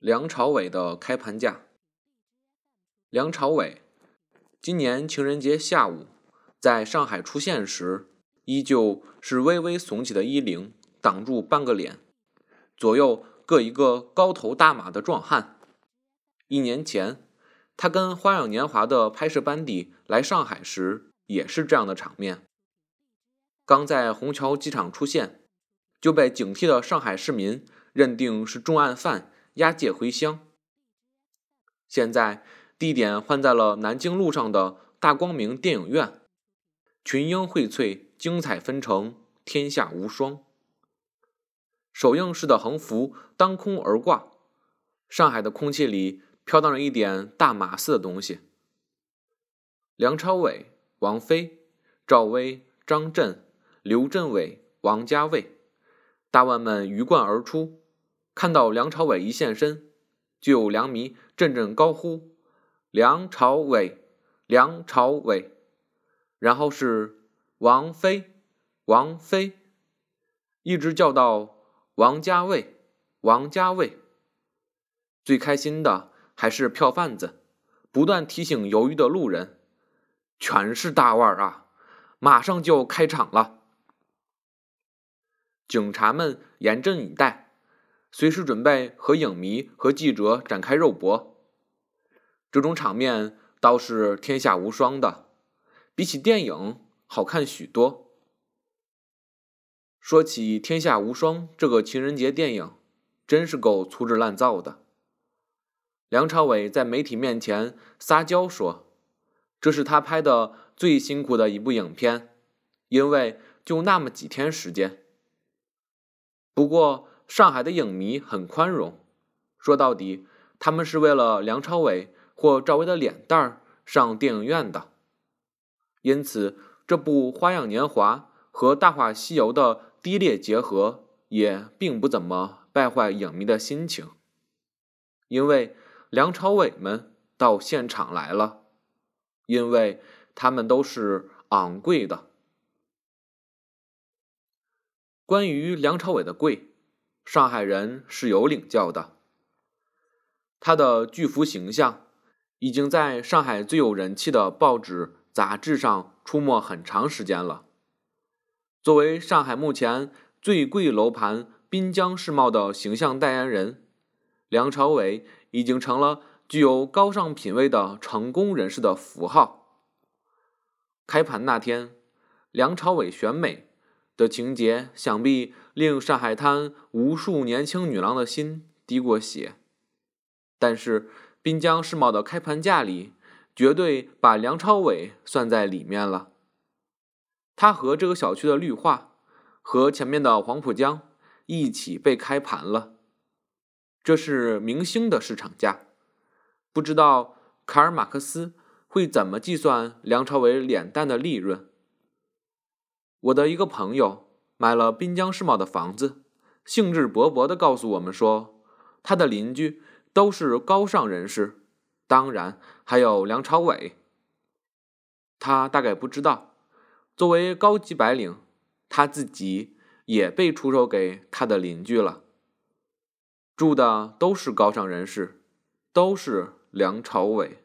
梁朝伟的开盘价。梁朝伟今年情人节下午在上海出现时，依旧是微微耸起的衣领挡住半个脸，左右各一个高头大马的壮汉。一年前，他跟《花样年华》的拍摄班底来上海时，也是这样的场面。刚在虹桥机场出现，就被警惕的上海市民认定是重案犯。押解回乡。现在地点换在了南京路上的大光明电影院，群英荟萃，精彩纷呈，天下无双。首映式的横幅当空而挂，上海的空气里飘荡着一点大马似的东西。梁朝伟、王菲、赵薇、张震、刘镇伟、王家卫，大腕们鱼贯而出。看到梁朝伟一现身，就有梁迷阵阵高呼：“梁朝伟，梁朝伟！”然后是王菲，王菲，一直叫到王家卫，王家卫。最开心的还是票贩子，不断提醒犹豫的路人：“全是大腕儿啊，马上就开场了。”警察们严阵以待。随时准备和影迷和记者展开肉搏，这种场面倒是天下无双的，比起电影好看许多。说起《天下无双》这个情人节电影，真是够粗制滥造的。梁朝伟在媒体面前撒娇说：“这是他拍的最辛苦的一部影片，因为就那么几天时间。”不过。上海的影迷很宽容，说到底，他们是为了梁朝伟或赵薇的脸蛋儿上电影院的，因此这部《花样年华》和《大话西游》的低劣结合也并不怎么败坏影迷的心情，因为梁朝伟们到现场来了，因为他们都是昂贵的。关于梁朝伟的贵。上海人是有领教的，他的巨幅形象已经在上海最有人气的报纸、杂志上出没很长时间了。作为上海目前最贵楼盘滨江世贸的形象代言人，梁朝伟已经成了具有高尚品位的成功人士的符号。开盘那天，梁朝伟选美。的情节想必令上海滩无数年轻女郎的心滴过血，但是滨江世贸的开盘价里绝对把梁朝伟算在里面了。他和这个小区的绿化，和前面的黄浦江一起被开盘了，这是明星的市场价。不知道卡尔马克思会怎么计算梁朝伟脸蛋的利润。我的一个朋友买了滨江世贸的房子，兴致勃勃地告诉我们说，他的邻居都是高尚人士，当然还有梁朝伟。他大概不知道，作为高级白领，他自己也被出售给他的邻居了。住的都是高尚人士，都是梁朝伟。